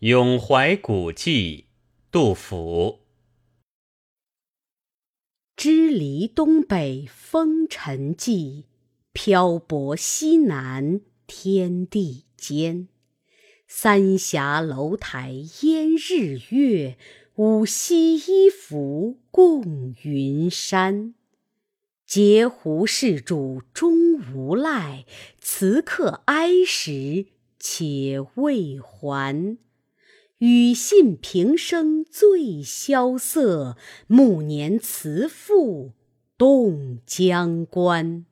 咏怀古迹，杜甫。支离东北风尘际，漂泊西南天地间。三峡楼台烟日月，五溪一扶共云山。截胡事主终无赖，辞客哀时且未还。与信平生最萧瑟，暮年辞赋动江关。